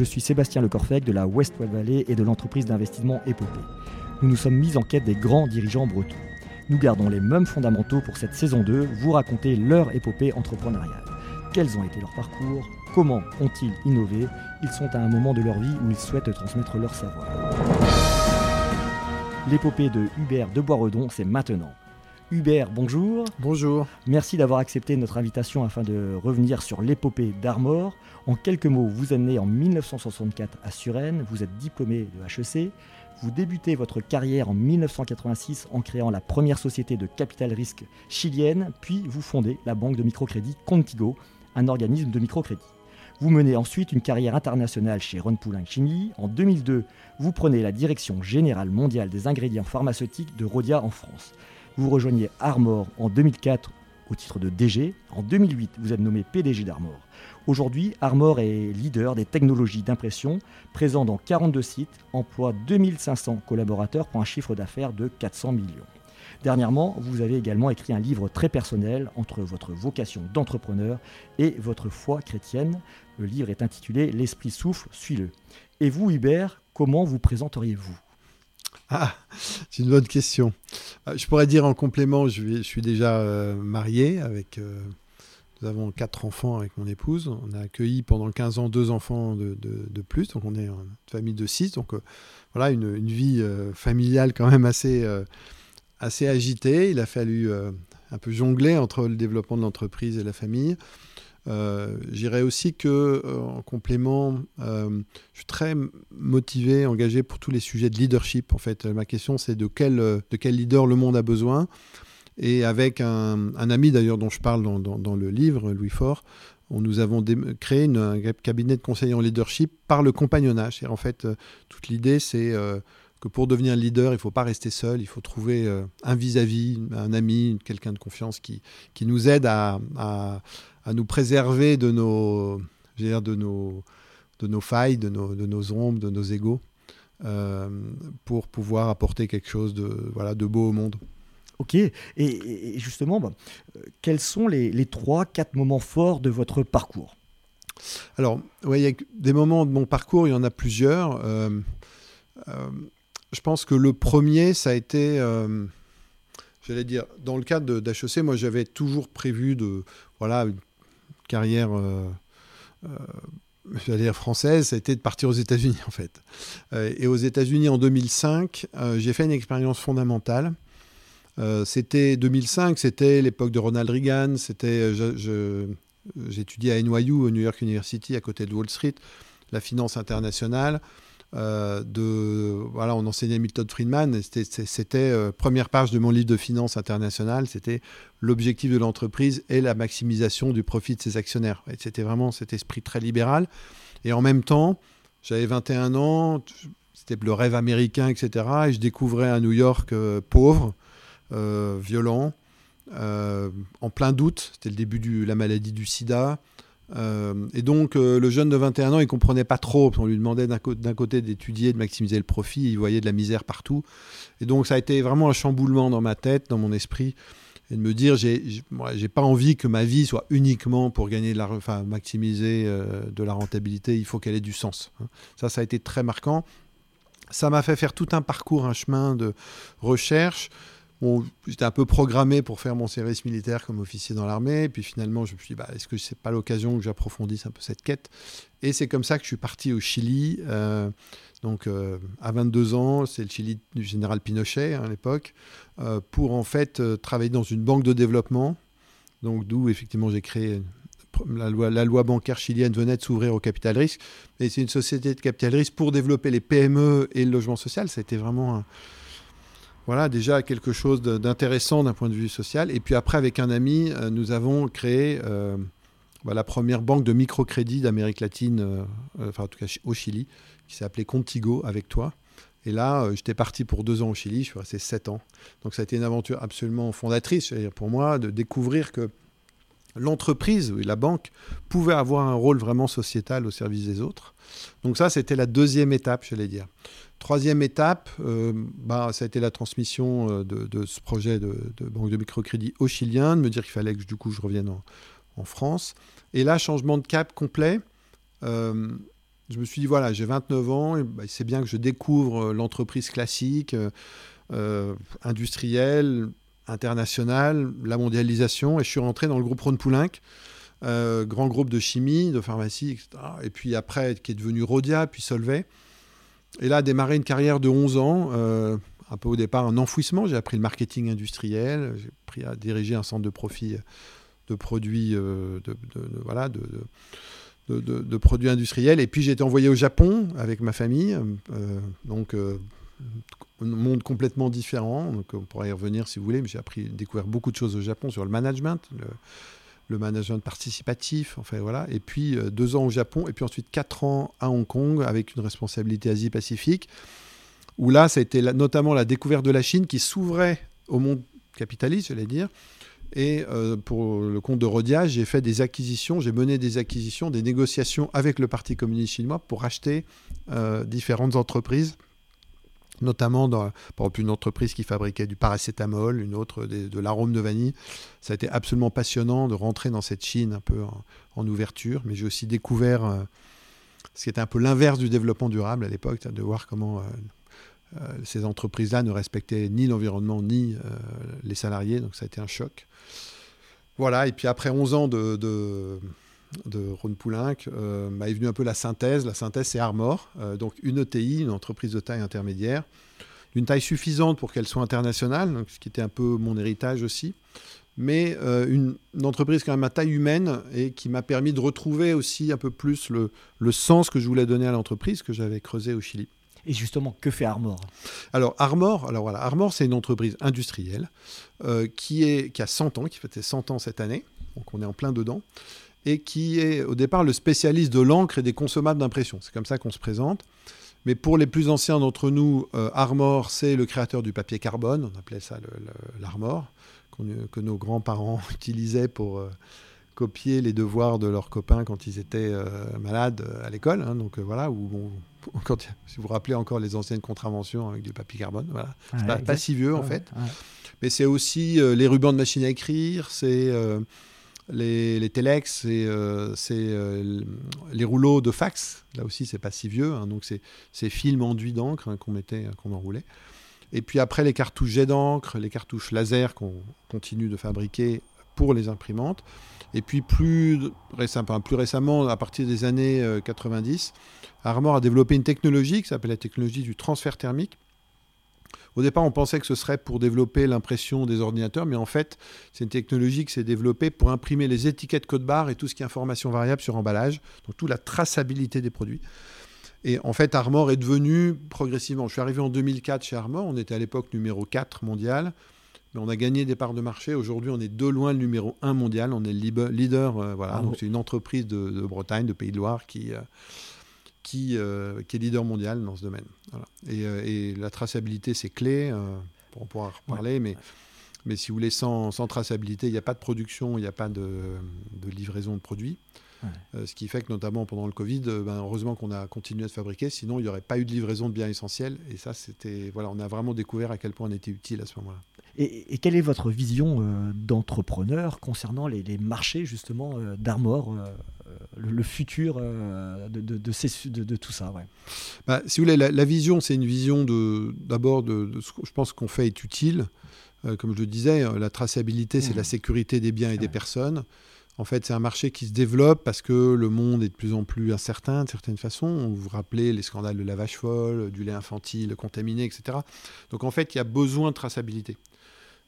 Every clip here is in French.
je suis Sébastien Lecorfec de la West Valley et de l'entreprise d'investissement Épopée. Nous nous sommes mis en quête des grands dirigeants bretons. Nous gardons les mêmes fondamentaux pour cette saison 2, vous raconter leur épopée entrepreneuriale. Quels ont été leurs parcours? Comment ont-ils innové? Ils sont à un moment de leur vie où ils souhaitent transmettre leur savoir. L'épopée de Hubert de Boisredon, c'est maintenant. Hubert, bonjour. Bonjour. Merci d'avoir accepté notre invitation afin de revenir sur l'épopée d'Armor. En quelques mots, vous êtes né en 1964 à Suresnes, vous êtes diplômé de HEC, vous débutez votre carrière en 1986 en créant la première société de capital risque chilienne, puis vous fondez la banque de microcrédit Contigo, un organisme de microcrédit. Vous menez ensuite une carrière internationale chez Ron Poulin Chimie. En 2002, vous prenez la direction générale mondiale des ingrédients pharmaceutiques de Rodia en France. Vous rejoignez Armor en 2004 au titre de DG. En 2008, vous êtes nommé PDG d'Armor. Aujourd'hui, Armor est leader des technologies d'impression, présent dans 42 sites, emploie 2500 collaborateurs pour un chiffre d'affaires de 400 millions. Dernièrement, vous avez également écrit un livre très personnel entre votre vocation d'entrepreneur et votre foi chrétienne. Le livre est intitulé L'esprit souffle, suis-le. Et vous, Hubert, comment vous présenteriez-vous? Ah, c'est une bonne question. Euh, je pourrais dire en complément, je, suis déjà euh, marié avec. Euh, nous avons quatre enfants avec mon épouse. On a accueilli pendant 15 ans deux enfants de, plus. Donc on est une famille de six. Donc voilà, une, une vie familiale quand même assez assez agité. Il a fallu un peu jongler entre le développement de l'entreprise et la famille. Euh, J'irais aussi que, euh, en complément, je suis très motivé, engagé pour tous les sujets de leadership. En fait, ma question, c'est de quel, de quel leader le monde a besoin. Et avec un, ami d'ailleurs dont je parle dans, dans, le livre, Louis Faure, nous avons créé un cabinet de conseil en leadership par le compagnonnage. Et en fait, toute l'idée, c'est que pour devenir leader, il ne faut pas rester seul, il faut trouver euh, un vis-à-vis, un ami, quelqu'un de confiance qui, qui nous aide à, nous préserver de nos, dire, de nos, de nos failles, de nos, de nos ombres, de nos égaux, euh, pour pouvoir apporter quelque chose de, voilà, de beau au monde. Ok, et, justement, bah, euh, quels sont les, les 3-4 moments forts de votre parcours? Alors, ouais, il y a des moments de mon parcours, il y en a plusieurs. Je pense que le premier, ça a été, euh, j'allais dire, dans le cadre d'HEC, moi j'avais toujours prévu de, voilà, une carrière, euh, euh, dire française, ça a été de partir aux États-Unis en fait. et aux États-Unis en 2005, j'ai fait une expérience fondamentale. c'était 2005, c'était l'époque de Ronald Reagan, c'était, j'étudiais à NYU, au New York University, à côté de Wall Street, la finance internationale. Euh, de, voilà, on enseignait Milton Friedman. C'était euh, première page de mon livre de finances internationales. C'était l'objectif de l'entreprise et la maximisation du profit de ses actionnaires. C'était vraiment cet esprit très libéral. Et en même temps, j'avais 21 ans, c'était le rêve américain, etc. Et je découvrais un New York euh, pauvre, violent, en plein doute. C'était le début de la maladie du sida. Euh, et donc, euh, le jeune de 21 ans, il comprenait pas trop. On lui demandait d'un côté d'étudier, de maximiser le profit. Il voyait de la misère partout. Et donc, ça a été vraiment un chamboulement dans ma tête, dans mon esprit. Et de me dire, j'ai pas envie que ma vie soit uniquement pour gagner de la, enfin, maximiser euh, de la rentabilité. Il faut qu'elle ait du sens. Hein. Ça, ça a été très marquant. Ça m'a fait faire tout un parcours, un chemin de recherche j'étais un peu programmé pour faire mon service militaire comme officier dans l'armée. Puis finalement, je me suis dit, bah, est-ce que c'est pas l'occasion que j'approfondisse un peu cette quête? Et c'est comme ça que je suis parti au Chili. Euh, donc, euh, à 22 ans, c'est le Chili du général Pinochet hein, à l'époque, euh, pour en fait travailler dans une banque de développement. Donc, d'où effectivement j'ai créé la loi, la loi, bancaire chilienne venait de s'ouvrir au capital risque. Et c'est une société de capital risque pour développer les PME et le logement social. Ça a été vraiment voilà, déjà quelque chose d'intéressant d'un point de vue social. Et puis après, avec un ami, euh, nous avons créé euh, bah, la première banque de microcrédit d'Amérique latine, euh, enfin en tout cas au Chili, qui s'appelait Contigo avec toi. Et là, j'étais parti pour deux ans au Chili, je suis resté sept ans. Donc ça a été une aventure absolument fondatrice pour moi de découvrir que l'entreprise, la banque, pouvait avoir un rôle vraiment sociétal au service des autres. Donc ça, c'était la deuxième étape, j'allais dire. Troisième étape, euh, bah, ça a été la transmission euh, de, ce projet de, banque de microcrédit aux Chiliens, de me dire qu'il fallait que du coup je revienne en, France. Et là, changement de cap complet. Euh, Je me suis dit, voilà, j'ai 29 ans, bah, c'est bien que je découvre l'entreprise classique, industrielle, internationale, la mondialisation, et je suis rentré dans le groupe Rhône Poulenc. grand groupe de chimie, de pharmacie, etc. Et puis après, qui est devenu Rodia, puis Solvay. Et là, a démarré une carrière de 11 ans, un peu au départ un enfouissement. J'ai appris le marketing industriel, j'ai appris à diriger un centre de profit de produits, euh, de, voilà, de, de, produits industriels. Et puis j'ai été envoyé au Japon avec ma famille, euh, donc euh, monde complètement différent. Donc on pourrait y revenir si vous voulez, mais j'ai appris, découvert beaucoup de choses au Japon sur le management. Le, management participatif, enfin voilà. Et puis deux ans au Japon, et puis ensuite quatre ans à Hong Kong avec une responsabilité Asie-Pacifique où là, ça a été notamment la découverte de la Chine qui s'ouvrait au monde capitaliste, j'allais dire. Et euh, pour le compte de Rodia, j'ai fait des acquisitions, j'ai mené des acquisitions, des négociations avec le Parti communiste chinois pour acheter euh, différentes entreprises, notamment dans, par exemple une entreprise qui fabriquait du paracétamol, une autre de l'arôme de vanille. Ça a été absolument passionnant de rentrer dans cette Chine un peu en, ouverture, mais j'ai aussi découvert euh, ce qui était un peu l'inverse du développement durable à l'époque, de voir comment euh, ces entreprises-là ne respectaient ni l'environnement ni euh, les salariés, donc ça a été un choc. Voilà, et puis après 11 ans de, de Ron Poulenc, euh, bah, est venue un peu la synthèse. La synthèse, c'est Armor, donc une ETI, une entreprise de taille intermédiaire, d'une taille suffisante pour qu'elle soit internationale, donc, ce qui était un peu mon héritage aussi, mais une, entreprise quand même à taille humaine et qui m'a permis de retrouver aussi un peu plus le, le sens que je voulais donner à l'entreprise que j'avais creusé au Chili. Et justement, que fait Armor? Alors Armor, alors voilà, Armor, c'est une entreprise industrielle euh, qui, est, qui a 100 ans, qui fêtait 100 ans cette année, donc on est en plein dedans, et qui est au départ le spécialiste de l'encre et des consommables d'impression. C'est comme ça qu'on se présente. Mais pour les plus anciens d'entre nous, euh, Armor, c'est le créateur du papier carbone, on appelait ça l'Armor, que nos grands-parents utilisaient pour... Euh, copier les devoirs de leurs copains quand ils étaient malades à l'école. Hein. donc voilà, où si vous vous rappelez encore les anciennes contraventions avec du papier carbone, voilà. C'est pas, si vieux en fait. Mais c'est aussi euh, les rubans de machine à écrire, c'est euh, les, les telex, c'est euh, les rouleaux de fax. Là aussi, c'est pas si vieux. Hein. donc c'est ces films enduits d'encre hein, qu'on mettait, qu'on enroulait. Et puis après, les cartouches jet d'encre, les cartouches laser qu'on continue de fabriquer pour les imprimantes. Et puis plus, récemment, plus récemment, à partir des années 90, Armor a développé une technologie qui s'appelle la technologie du transfert thermique. Au départ, on pensait que ce serait pour développer l'impression des ordinateurs, mais en fait, c'est une technologie qui s'est développée pour imprimer les étiquettes code barre et tout ce qui est information variable sur emballage, donc toute la traçabilité des produits. Et en fait, Armor est devenu progressivement. Je suis arrivé en 2004 chez Armor, on était à l'époque numéro 4 mondial, mais on a gagné des parts de marché. Aujourd'hui, on est de loin le numéro 1 mondial, on est le leader. Euh, voilà, ah donc c'est une entreprise de, Bretagne, de Pays de Loire qui. Euh, qui, euh, qui, est leader mondial dans ce domaine. Euh, et, la traçabilité, c'est clé. Euh, on pourra en reparler, mais, mais si vous voulez, sans, sans traçabilité, il n'y a pas de production, il n'y a pas de, de, livraison de produits. ce qui fait que notamment pendant le Covid, ben, heureusement qu'on a continué à fabriquer, sinon il n'y aurait pas eu de livraison de biens essentiels. Et ça, c'était voilà, on a vraiment découvert à quel point on était utile à ce moment-là. Et, quelle est votre vision d'entrepreneur concernant les, les, marchés justement d'Armor le, futur euh, de, de, tout ça. Ouais. Bah, si vous voulez, la, vision, c'est une vision d'abord de, ce que je pense qu'on fait est utile. Euh, comme je le disais, euh, la traçabilité, c'est la mmh. sécurité des biens et des personnes. En fait, c'est un marché qui se développe parce que le monde est de plus en plus incertain, de certaines façons. Vous vous rappelez les scandales de lavage folle, du lait infantile contaminé, etc. Donc en fait, il y a besoin de traçabilité.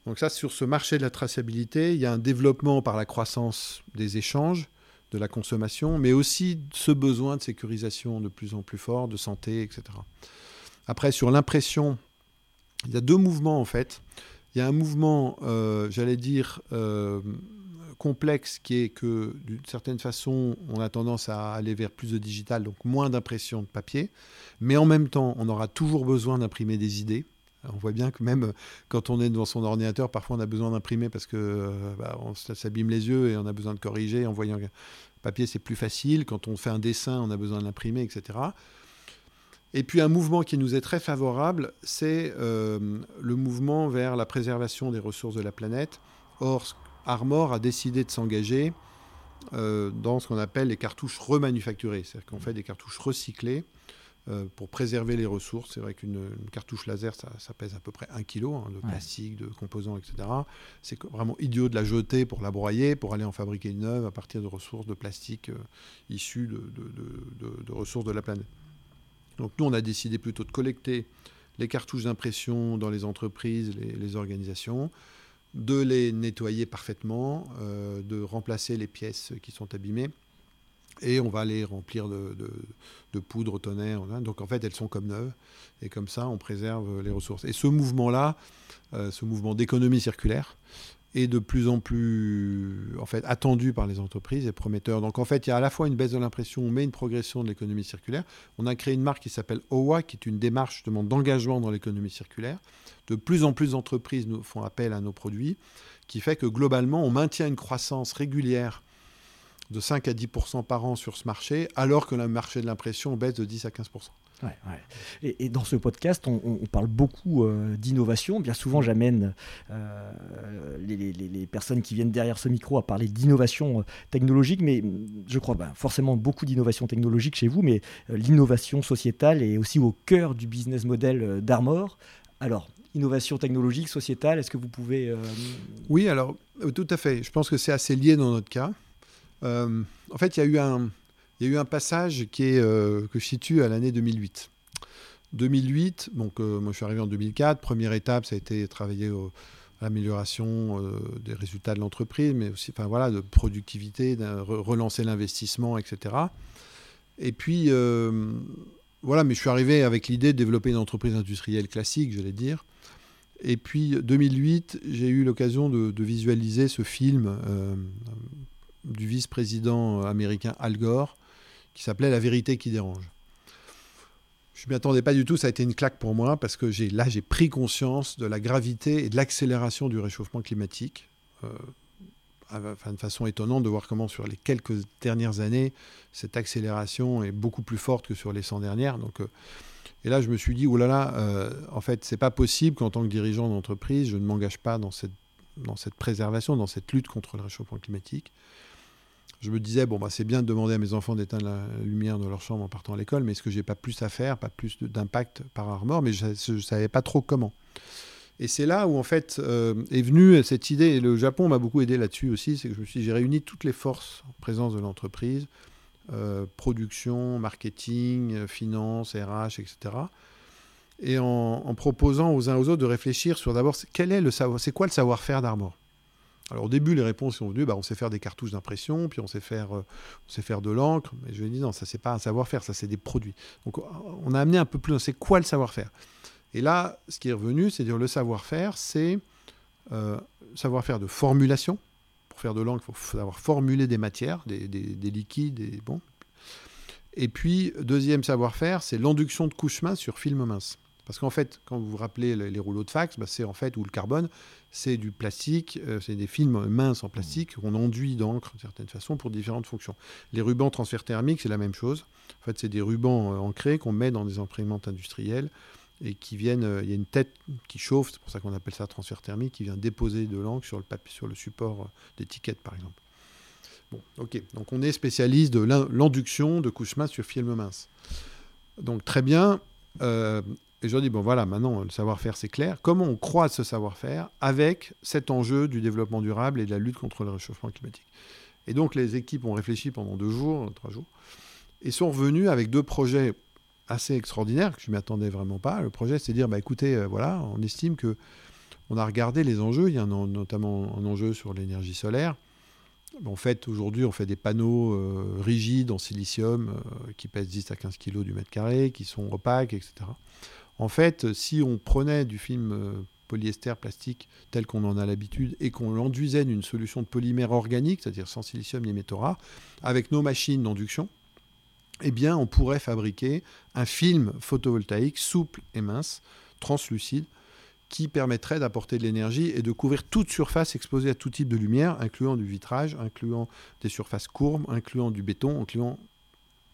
Donc ça, sur ce marché de la traçabilité, il y a un développement par la croissance des échanges, de la consommation, mais aussi ce besoin de sécurisation de plus en plus fort, de santé, etc. Après, sur l'impression, il y a deux mouvements en fait. Il y a un mouvement, euh, j'allais dire, euh, complexe qui est que d'une certaine façon, on a tendance à aller vers plus de digital, donc moins d'impression de papier, mais en même temps, on aura toujours besoin d'imprimer des idées. On voit bien que même quand on est devant son ordinateur, parfois on a besoin d'imprimer parce que euh, bah, on s'abîme les yeux et on a besoin de corriger. En voyant papier, c'est plus facile. Quand on fait un dessin, on a besoin de l'imprimer, etc. Et puis un mouvement qui nous est très favorable, c'est euh, le mouvement vers la préservation des ressources de la planète. Or, Armor a décidé de s'engager dans ce qu'on appelle les cartouches remanufacturées. C'est-à-dire qu'on fait des cartouches recyclées euh, pour préserver les ressources. C'est vrai qu'une cartouche laser, ça, pèse à peu près 1 kg hein, de plastique, de composants, etc. C'est vraiment idiot de la jeter pour la broyer, pour aller en fabriquer une neuve à partir de ressources de plastique euh, issues de, ressources de la planète. Donc nous, on a décidé plutôt de collecter les cartouches d'impression dans les entreprises, les, organisations, de les nettoyer parfaitement, euh, de remplacer les pièces qui sont abîmées et on va les remplir de, poudre au tonnerre. Donc en fait, elles sont comme neuves. Et comme ça, on préserve les ressources. Et ce mouvement-là, euh, ce mouvement d'économie circulaire, est de plus en plus en fait, attendu par les entreprises et prometteur. Donc en fait, il y a à la fois une baisse de l'impression, mais une progression de l'économie circulaire. On a créé une marque qui s'appelle OWA, qui est une démarche justement d'engagement dans l'économie circulaire. De plus en plus d'entreprises nous font appel à nos produits, qui fait que globalement, on maintient une croissance régulière de 5 à 10% par an sur ce marché, alors que le marché de l'impression baisse de 10 à 15% Et, dans ce podcast, on, parle beaucoup euh, d'innovation. Bien souvent, j'amène euh, les, personnes qui viennent derrière ce micro à parler d'innovation euh, technologique, mais je crois ben, forcément beaucoup d'innovation technologique chez vous, mais l'innovation sociétale est aussi au cœur du business model d'Armor. Alors, innovation technologique, sociétale, est-ce que vous pouvez... Oui, alors tout à fait. Je pense que c'est assez lié dans notre cas. Euh, en fait, il y a eu un, passage qui est, euh, que je situe à l'année 2008. 2008, donc euh, moi je suis arrivé en 2004. Première étape, ça a été travailler à l'amélioration des résultats de l'entreprise, mais aussi, enfin voilà, de productivité, de relancer l'investissement, etc. Et puis voilà, mais je suis arrivé avec l'idée de développer une entreprise industrielle classique, j'allais dire. Et puis 2008, j'ai eu l'occasion de, visualiser ce film du vice-président américain Al Gore, qui s'appelait La vérité qui dérange. Je ne m'y attendais pas du tout, ça a été une claque pour moi, parce que là, j'ai pris conscience de la gravité et de l'accélération du réchauffement climatique. Euh, de façon étonnante de voir comment sur les quelques dernières années, cette accélération est beaucoup plus forte que sur les 100 dernières. Donc, euh, et là, je me suis dit, oh là là, euh, en fait, c'est pas possible qu'en tant que dirigeant d'entreprise, je ne m'engage pas dans cette, dans cette préservation, dans cette lutte contre le réchauffement climatique je me disais, bon, bah, c'est bien de demander à mes enfants d'éteindre la lumière dans leur chambre en partant à l'école, mais est-ce que j'ai pas plus à faire, pas plus d'impact par Armor Mais je ne savais pas trop comment. Et c'est là où, en fait, euh, est venue cette idée, et le Japon m'a beaucoup aidé là-dessus aussi, c'est que je me suis j'ai réuni toutes les forces en présence de l'entreprise, euh, production, marketing, euh, finance, RH, etc. Et en, en, proposant aux uns aux autres de réfléchir sur d'abord, c'est quoi le savoir-faire d'Armor? Alors au début, les réponses sont venues, bah, on sait faire des cartouches d'impression, puis on sait faire, euh, de l'encre. Mais je lui ai dit non, ça c'est pas un savoir-faire, ça c'est des produits. Donc on a amené un peu plus, c'est quoi le savoir-faire Et là, ce qui est revenu, c'est dire le savoir-faire, c'est euh, savoir-faire de formulation. Pour faire de l'encre, il faut savoir formuler des matières, des, liquides, des. Et puis deuxième savoir-faire, c'est l'induction de couches minces sur film mince. Parce qu'en fait, quand vous vous rappelez les, rouleaux de fax, bah, c'est en fait, ou le carbone, c'est du plastique, euh, c'est des films minces en plastique qu'on enduit d'encre d'une certaine façon pour différentes fonctions. Les rubans transfert thermique, c'est la même chose. En fait, c'est des rubans euh, ancrés qu'on met dans des imprimantes industrielles et qui viennent, euh, il y a une tête qui chauffe, c'est pour ça qu'on appelle ça transfert thermique, qui vient déposer de l'encre sur le papier, sur le support d'étiquette par exemple. Bon, ok. Donc on est spécialiste de l'induction de couches minces sur film mince. Donc très bien. Et je leur dis, bon voilà, maintenant le savoir-faire c'est clair. Comment on croise ce savoir-faire avec cet enjeu du développement durable et de la lutte contre le réchauffement climatique? Et donc les équipes ont réfléchi pendant deux jours, trois jours, et sont revenus avec deux projets assez extraordinaires que je ne m'attendais vraiment pas. Le projet, c'est de dire, bah, écoutez, euh, voilà, on estime que on a regardé les enjeux. Il y a notamment un enjeu sur l'énergie solaire. En fait, aujourd'hui, on fait des panneaux euh, rigides en silicium euh, qui pèsent 10 à 15 kg du mètre carré, qui sont opaques, etc. En fait, si on prenait du film euh, polyester plastique tel qu'on en a l'habitude et qu'on l'enduisait d'une solution de polymère organique, c'est-à-dire sans silicium ni métaux avec nos machines d'induction, eh bien, on pourrait fabriquer un film photovoltaïque souple et mince, translucide, qui permettrait d'apporter de l'énergie et de couvrir toute surface exposée à tout type de lumière, incluant du vitrage, incluant des surfaces courbes, incluant du béton, incluant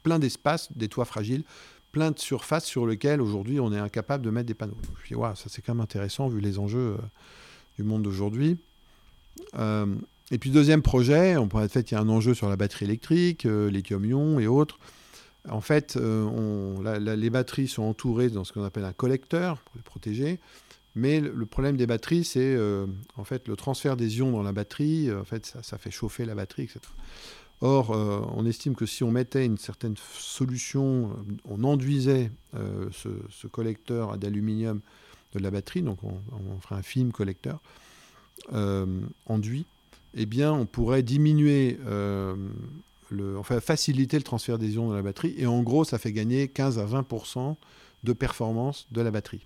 plein d'espaces, des toits fragiles, plein de surfaces sur lesquelles aujourd'hui on est incapable de mettre des panneaux. je me dis, ça c'est quand même intéressant vu les enjeux euh, du monde d'aujourd'hui. Euh, Et puis deuxième projet, on pourrait fait, il y a un enjeu sur la batterie électrique, euh, lithium-ion et autres. En fait, euh, les batteries sont entourées dans ce qu'on appelle un collecteur pour les protéger. Mais le, problème des batteries, c'est en fait le transfert des ions dans la batterie. En fait, ça, fait chauffer la batterie, etc. Or, on estime que si on mettait une certaine solution, on enduisait ce, collecteur d'aluminium de la batterie, donc on, ferait un film collecteur enduit, eh bien, on pourrait diminuer, euh, le, enfin, faciliter le transfert des ions dans la batterie. Et en gros, ça fait gagner 15 à 20% de performance de la batterie.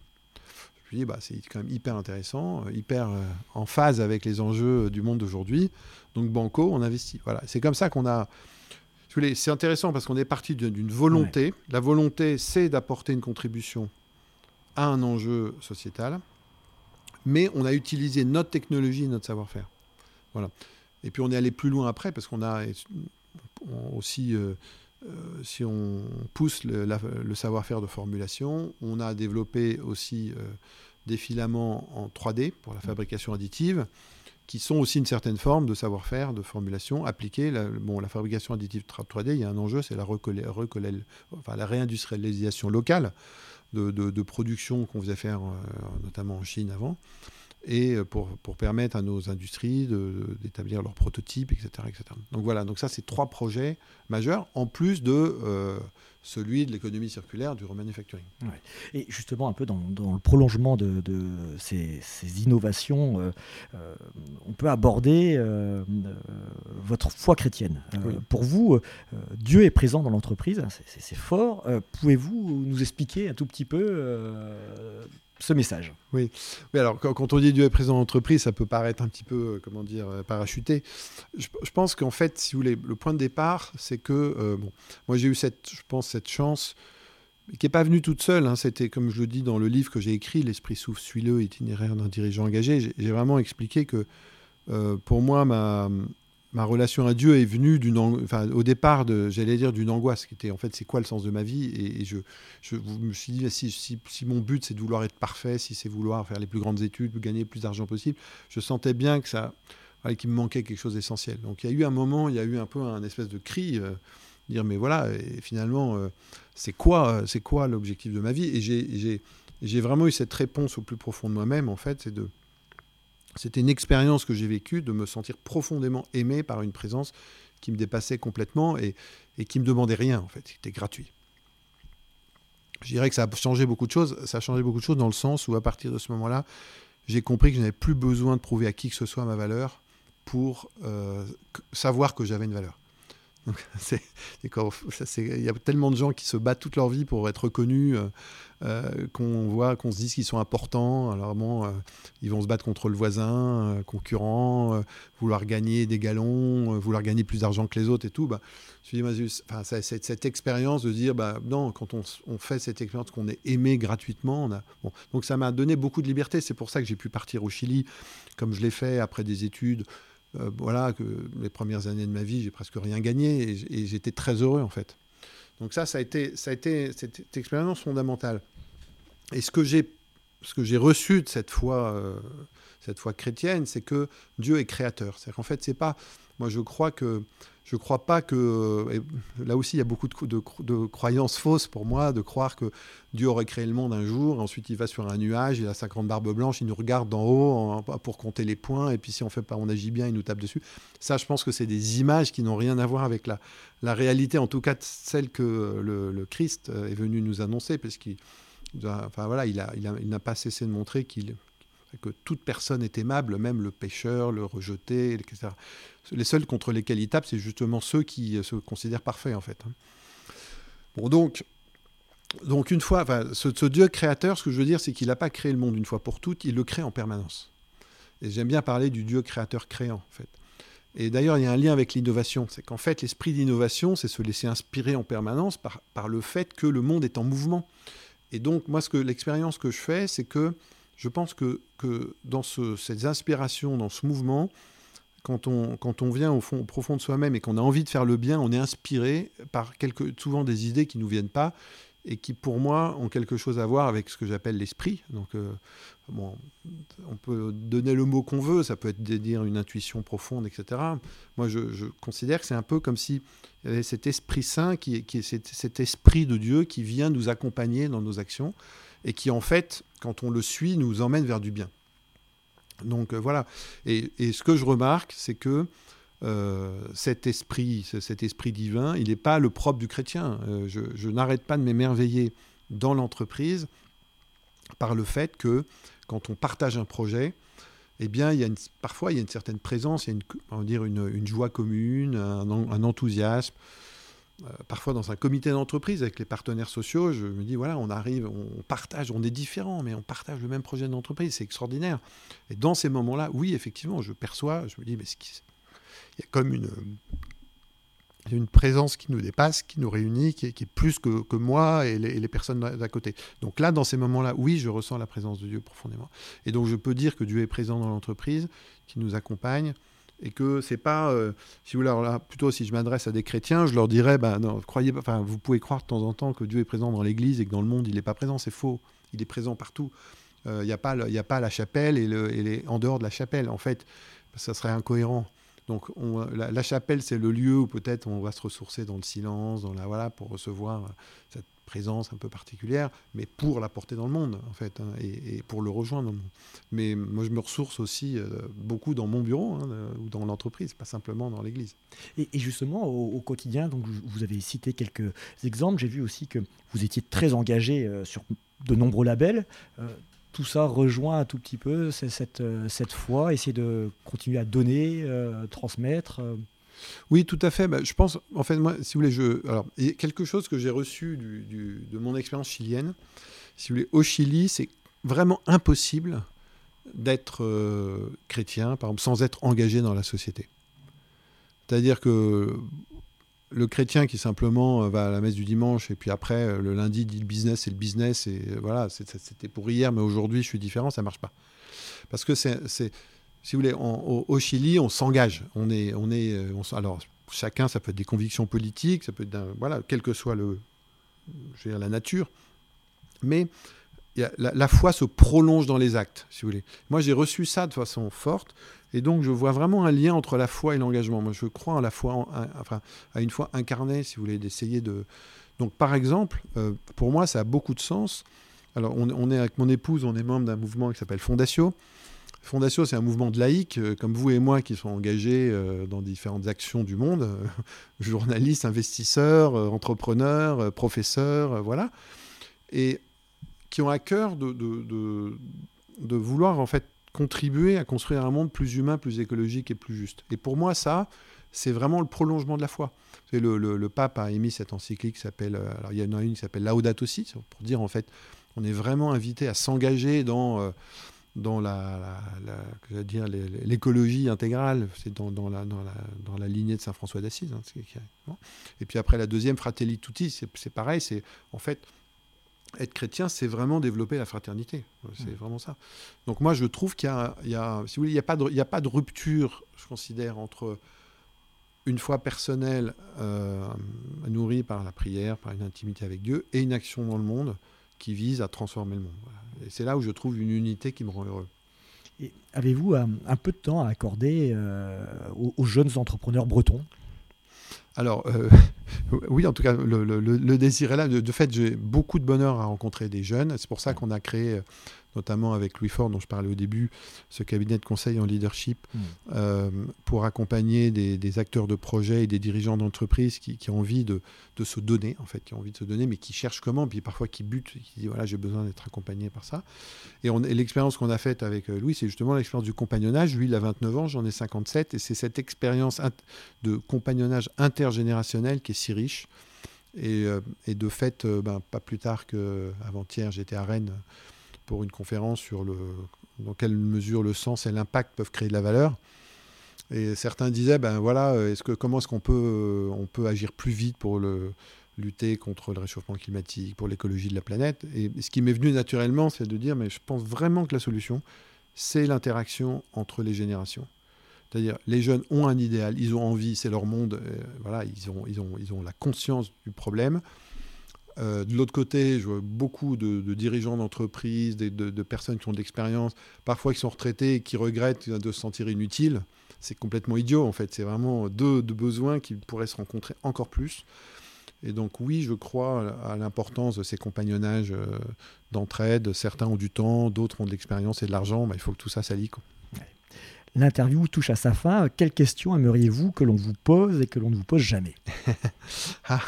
Bah, c'est quand même hyper intéressant, euh, hyper euh, en phase avec les enjeux du monde d'aujourd'hui. Donc, Banco, on investit. Voilà, c'est comme ça qu'on a. C'est intéressant parce qu'on est parti d'une volonté. La volonté, c'est d'apporter une contribution à un enjeu sociétal, mais on a utilisé notre technologie, notre savoir-faire. Voilà. Et puis on est allé plus loin après parce qu'on a aussi, euh, euh, si on pousse le, savoir-faire de formulation, on a développé aussi euh, des filaments en 3D pour la mmh. fabrication additive qui sont aussi une certaine forme de savoir-faire, de formulation appliquée. La, bon, la fabrication additive 3D, il y a un enjeu, c'est la, enfin, la réindustrialisation locale de, de production qu'on faisait faire notamment en Chine avant et euh, pour, pour, permettre à nos industries d'établir leurs prototypes, etc., etc. Donc voilà, donc ça c'est trois projets majeurs, en plus de euh, celui de l'économie circulaire, du remanufacturing. Et justement, un peu dans, dans le prolongement de, de ces, ces, innovations, euh, on peut aborder votre foi chrétienne. Pour vous, Dieu est présent dans l'entreprise, c'est fort. Pouvez-vous nous expliquer un tout petit peu ce message. Oui. alors quand on dit Dieu est présent dans l'entreprise, ça peut paraître un petit peu, euh, comment dire, euh, parachuté. Je, pense qu'en fait, si vous voulez, le point de départ, c'est que, euh, bon, moi j'ai eu cette, je pense, cette chance, qui n'est pas venue toute seule. Hein. C'était, comme je le dis dans le livre que j'ai écrit, L'esprit souffle, suis-le, itinéraire d'un dirigeant engagé. J'ai vraiment expliqué que, pour moi, ma, ma relation à Dieu est venue au départ, de, j'allais dire, d'une angoisse, qui était en fait, c'est quoi le sens de ma vie? Et, je, me suis dit, si, mon but c'est de vouloir être parfait, si c'est vouloir faire les plus grandes études, gagner le plus d'argent possible, je sentais bien que ça, qu'il me manquait quelque chose d'essentiel. Donc il y a eu un moment, il y a eu un peu un espèce de cri, euh, dire mais voilà, et finalement, euh, c'est quoi, c'est quoi l'objectif de ma vie? Et j'ai, j'ai vraiment eu cette réponse au plus profond de moi-même, en fait, c'est de c'était une expérience que j'ai vécue de me sentir profondément aimé par une présence qui me dépassait complètement et, et qui me demandait rien en fait. C'était gratuit. Je dirais que ça a changé beaucoup de choses. Ça a changé beaucoup de choses dans le sens où à partir de ce moment-là, j'ai compris que je n'avais plus besoin de prouver à qui que ce soit ma valeur pour euh, savoir que j'avais une valeur. il y a tellement de gens qui se battent toute leur vie pour être reconnus, euh, euh, qu'on voit, qu'on se dise qu'ils sont importants. Alors bon, euh, ils vont se battre contre le voisin, concurrent, vouloir gagner des galons, vouloir gagner plus d'argent que les autres et tout. Bah, je dis, enfin, cette, cette, expérience de dire, bah, non, quand on, fait cette expérience qu'on est aimé gratuitement, bon, donc ça m'a donné beaucoup de liberté. C'est pour ça que j'ai pu partir au Chili, comme je l'ai fait après des études. Euh, voilà, que les premières années de ma vie, j'ai presque rien gagné et, j'étais très heureux en fait. Donc ça, ça a été, ça a été cette, expérience fondamentale. Et ce que j'ai, ce que j'ai reçu de cette foi, euh, cette foi chrétienne, c'est que Dieu est créateur. C'est qu'en fait, c'est pas, moi je crois que je ne crois pas que. Là aussi, il y a beaucoup de, croyances fausses pour moi, de croire que Dieu aurait créé le monde un jour, ensuite il va sur un nuage, il a sa grande barbe blanche, il nous regarde d'en haut pour compter les points, et puis si on fait pas, on agit bien, il nous tape dessus. Ça, je pense que c'est des images qui n'ont rien à voir avec la, réalité, en tout cas celle que le, Christ est venu nous annoncer, parce qu'il voilà, il n'a pas cessé de montrer qu'il que toute personne est aimable, même le pécheur, le rejeté, etc. Les seuls contre lesquels il tape, c'est justement ceux qui se considèrent parfaits, en fait. Hein. Bon, donc, donc une fois, ce, ce, Dieu créateur, ce que je veux dire, c'est qu'il n'a pas créé le monde une fois pour toutes, il le crée en permanence. Et j'aime bien parler du Dieu créateur créant, en fait. Et d'ailleurs, il y a un lien avec l'innovation. C'est qu'en fait, l'esprit d'innovation, c'est se laisser inspirer en permanence par, par le fait que le monde est en mouvement. Et donc, moi, l'expérience que je fais, c'est que je pense que, que dans ce, cette inspiration, dans ce mouvement, quand on, quand on vient au, fond, profond de soi-même et qu'on a envie de faire le bien, on est inspiré par quelques, souvent des idées qui ne nous viennent pas et qui pour moi ont quelque chose à voir avec ce que j'appelle l'esprit. Donc bon, on peut donner le mot qu'on veut, ça peut être dire une intuition profonde, etc. Moi, je, considère que c'est un peu comme si y avait cet esprit saint, qui, est cet, esprit de Dieu qui vient nous accompagner dans nos actions et qui, en fait, quand on le suit, nous emmène vers du bien. Donc euh, voilà. Et, ce que je remarque, c'est que euh, cet esprit, cet esprit divin, il n'est pas le propre du chrétien. Euh, je, n'arrête pas de m'émerveiller dans l'entreprise par le fait que quand on partage un projet, eh bien, il y a parfois il y a une certaine présence, il y a une, on va dire une, joie commune, un, un enthousiasme. Euh, parfois dans un comité d'entreprise avec les partenaires sociaux, je me dis voilà, on arrive, on partage, on est différents, mais on partage le même projet d'entreprise, c'est extraordinaire. Et dans ces moments-là, oui, effectivement, je perçois, je me dis mais il y a comme une une présence qui nous dépasse, qui nous réunit, qui est, plus que, que, moi et les, et les personnes d'à côté. Donc là, dans ces moments-là, oui, je ressens la présence de Dieu profondément. Et donc je peux dire que Dieu est présent dans l'entreprise, qui nous accompagne, et que c'est pas, euh, si vous voulez, plutôt si je m'adresse à des chrétiens, je leur dirais, ben non, croyez, enfin, vous pouvez croire de temps en temps que Dieu est présent dans l'Église et que dans le monde il n'est pas présent, c'est faux. Il est présent partout. Il euh, n'y a pas, a pas la chapelle et, le, et les, en dehors de la chapelle. En fait, ça serait incohérent. Donc on, la, chapelle, c'est le lieu où peut-être on va se ressourcer dans le silence, dans la voilà, pour recevoir cette présence un peu particulière, mais pour la porter dans le monde en fait, hein, et, pour le rejoindre. Mais moi, je me ressource aussi euh, beaucoup dans mon bureau hein, ou dans l'entreprise, pas simplement dans l'Église. Et, justement, au, quotidien, donc vous avez cité quelques exemples. J'ai vu aussi que vous étiez très engagé euh, sur de nombreux labels. Euh, tout ça rejoint un tout petit peu cette, cette foi, essayer de continuer à donner, transmettre. Oui, tout à fait. Bah, je pense, en fait, moi, si vous voulez, je, alors, quelque chose que j'ai reçu de mon expérience chilienne. Si vous voulez, au Chili, c'est vraiment impossible d'être euh, chrétien, par exemple, sans être engagé dans la société. C'est-à-dire que le chrétien qui simplement euh, va à la messe du dimanche et puis après euh, le lundi dit le business c'est le business et voilà c'était pour hier mais aujourd'hui je suis différent ça marche pas parce que c'est si vous voulez en, au, Chili on s'engage on est on est on, alors chacun ça peut être des convictions politiques ça peut être voilà quel que soit le je veux dire, la nature mais la, foi se prolonge dans les actes si vous voulez moi j'ai reçu ça de façon forte et donc, je vois vraiment un lien entre la foi et l'engagement. Moi, je crois à la foi, en, enfin, à une foi incarnée, si vous voulez, d'essayer de. Donc, par exemple, euh, pour moi, ça a beaucoup de sens. Alors, on, on, est avec mon épouse, on est membre d'un mouvement qui s'appelle Fondatio. Fondatio, c'est un mouvement de laïcs, euh, comme vous et moi, qui sont engagés euh, dans différentes actions du monde, euh, journalistes, investisseurs, entrepreneurs, professeurs, voilà, et qui ont à cœur de, de, de, vouloir en fait contribuer à construire un monde plus humain, plus écologique et plus juste. Et pour moi, ça, c'est vraiment le prolongement de la foi. Le, pape a émis cette encyclique qui s'appelle, alors il y en a une qui s'appelle Laudato Si, pour dire en fait, on est vraiment invité à s'engager dans, dans la, la, la dire l'écologie intégrale, c'est dans, dans, la, dans, la, dans la lignée de Saint François d'Assise. Hein, et puis après la deuxième, Fratelli Tutti, c'est pareil, c'est en fait être chrétien, c'est vraiment développer la fraternité. C'est mmh. vraiment ça. Donc moi, je trouve qu'il y, y a, si vous voulez, il n'y a, pas de, il y a pas de rupture, je considère, entre une foi personnelle euh, nourrie par la prière, par une intimité avec Dieu, et une action dans le monde qui vise à transformer le monde. Voilà. Et c'est là où je trouve une unité qui me rend heureux. Avez-vous un, un, peu de temps à accorder euh, aux, aux jeunes entrepreneurs bretons? Alors, euh, oui, en tout cas, le, le, le désir est là. De, de fait, j'ai beaucoup de bonheur à rencontrer des jeunes. C'est pour ça qu'on a créé, notamment avec Louis Ford, dont je parlais au début, ce cabinet de conseil en leadership mmh. euh, pour accompagner des, des, acteurs de projets et des dirigeants d'entreprise qui, qui, ont envie de, de, se donner, en fait, qui ont envie de se donner, mais qui cherchent comment, puis parfois qui butent, qui disent voilà, j'ai besoin d'être accompagné par ça. Et, et l'expérience qu'on a faite avec euh, Louis, c'est justement l'expérience du compagnonnage. Lui, il a 29 ans, j'en ai 57, et c'est cette expérience de compagnonnage intergénérationnel qui est si riche. Et, euh, et de fait, euh, ben, pas plus tard qu'avant-hier, j'étais à Rennes pour une conférence sur le, dans quelle mesure le sens et l'impact peuvent créer de la valeur. Et certains disaient, ben voilà, est-ce que, comment est-ce qu'on peut, on peut agir plus vite pour le, lutter contre le réchauffement climatique, pour l'écologie de la planète? Et ce qui m'est venu naturellement, c'est de dire, mais je pense vraiment que la solution, c'est l'interaction entre les générations. C'est-à-dire, les jeunes ont un idéal, ils ont envie, c'est leur monde, euh, voilà, ils ont, la conscience du problème. Euh, de l'autre côté, je vois beaucoup de, dirigeants d'entreprises, de, personnes qui ont de l'expérience, parfois qui sont retraités et qui regrettent de se sentir inutiles. C'est complètement idiot en fait. C'est vraiment deux, besoins qui pourraient se rencontrer encore plus. Et donc oui, je crois à l'importance de ces compagnonnages euh, d'entraide. Certains ont du temps, d'autres ont de l'expérience et de l'argent. il faut que tout ça s'allie. L'interview touche à sa fin. Quelles questions aimeriez-vous que l'on vous pose et que l'on ne vous pose jamais Ah,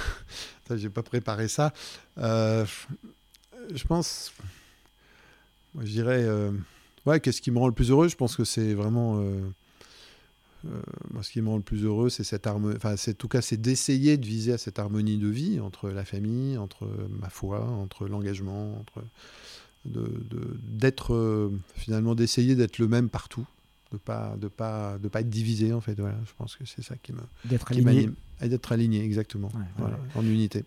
j'ai pas préparé ça. Euh, je pense, je dirais, euh, qu'est-ce qui me rend le plus heureux? Je pense que c'est vraiment euh, moi, ce qui me rend le plus heureux, c'est cette harmonie. Enfin, tout cas, c'est d'essayer de viser à cette harmonie de vie entre la famille, entre ma foi, entre l'engagement, entre d'être finalement d'essayer d'être le même partout, de pas de pas de pas être divisé en fait. Voilà, je pense que c'est ça qui me d'être aligné, d'être aligné exactement, en unité.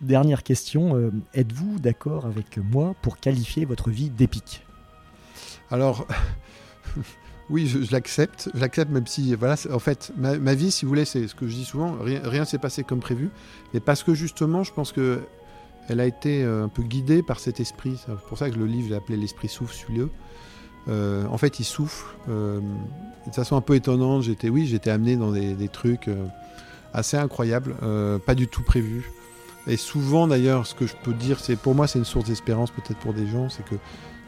Dernière question, euh, êtes-vous d'accord avec moi pour qualifier votre vie d'épique? Alors. Oui, je, l'accepte. Je l'accepte même si, voilà, en fait, ma, vie, si vous voulez, c'est ce que je dis souvent, rien s'est passé comme prévu. Mais parce que justement, je pense que elle a été euh, un peu guidée par cet esprit. C'est pour ça que le livre, je appelé L'esprit souffle, celui-là. Euh, en fait, il souffle. Euh, de façon un peu étonnante, j'étais, oui, j'étais amené dans des, trucs assez incroyables, pas du tout prévus. Et souvent, d'ailleurs, ce que je peux dire, c'est pour moi, c'est une source d'espérance peut-être pour des gens, c'est que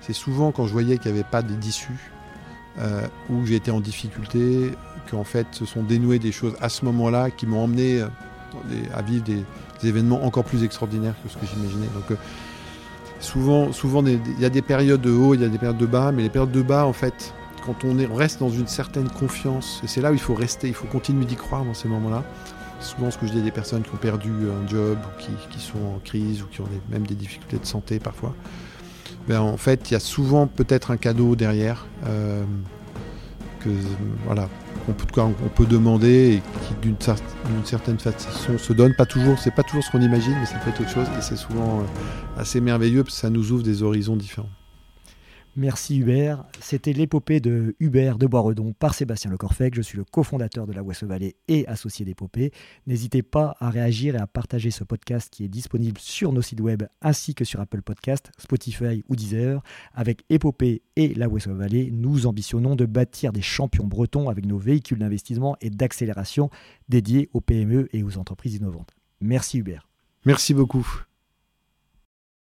c'est souvent quand je voyais qu'il n'y avait pas d'issue, euh, où été en difficulté, qu'en fait se sont dénouées des choses à ce moment-là qui m'ont emmené euh, à vivre des, événements encore plus extraordinaires que ce que j'imaginais. Souvent, il y a des périodes de haut, il y a des périodes de bas, mais les périodes de bas, en fait, quand on, est, reste dans une certaine confiance, et c'est là où il faut rester, il faut continuer d'y croire dans ces moments-là. Souvent, ce que je dis à des personnes qui ont perdu un job, ou qui, sont en crise, ou qui ont même des difficultés de santé parfois, ben, en fait, il y a souvent peut-être un cadeau derrière euh, voilà, on peut, on peut demander et qui d'une certaine façon se donne. Pas toujours, c'est pas toujours ce qu'on imagine, mais ça peut être autre chose et c'est souvent euh, assez merveilleux parce que ça nous ouvre des horizons différents. Merci Hubert. C'était l'épopée de Hubert de Boisredon par Sébastien Lecorfec. Je suis le cofondateur de la West Valley et associé d'épopée. N'hésitez pas à réagir et à partager ce podcast qui est disponible sur nos sites web ainsi que sur Apple Podcast, Spotify ou Deezer. Avec épopée et la West Valley, nous ambitionnons de bâtir des champions bretons avec nos véhicules d'investissement et d'accélération dédiés aux PME et aux entreprises innovantes. Merci Hubert. Merci beaucoup.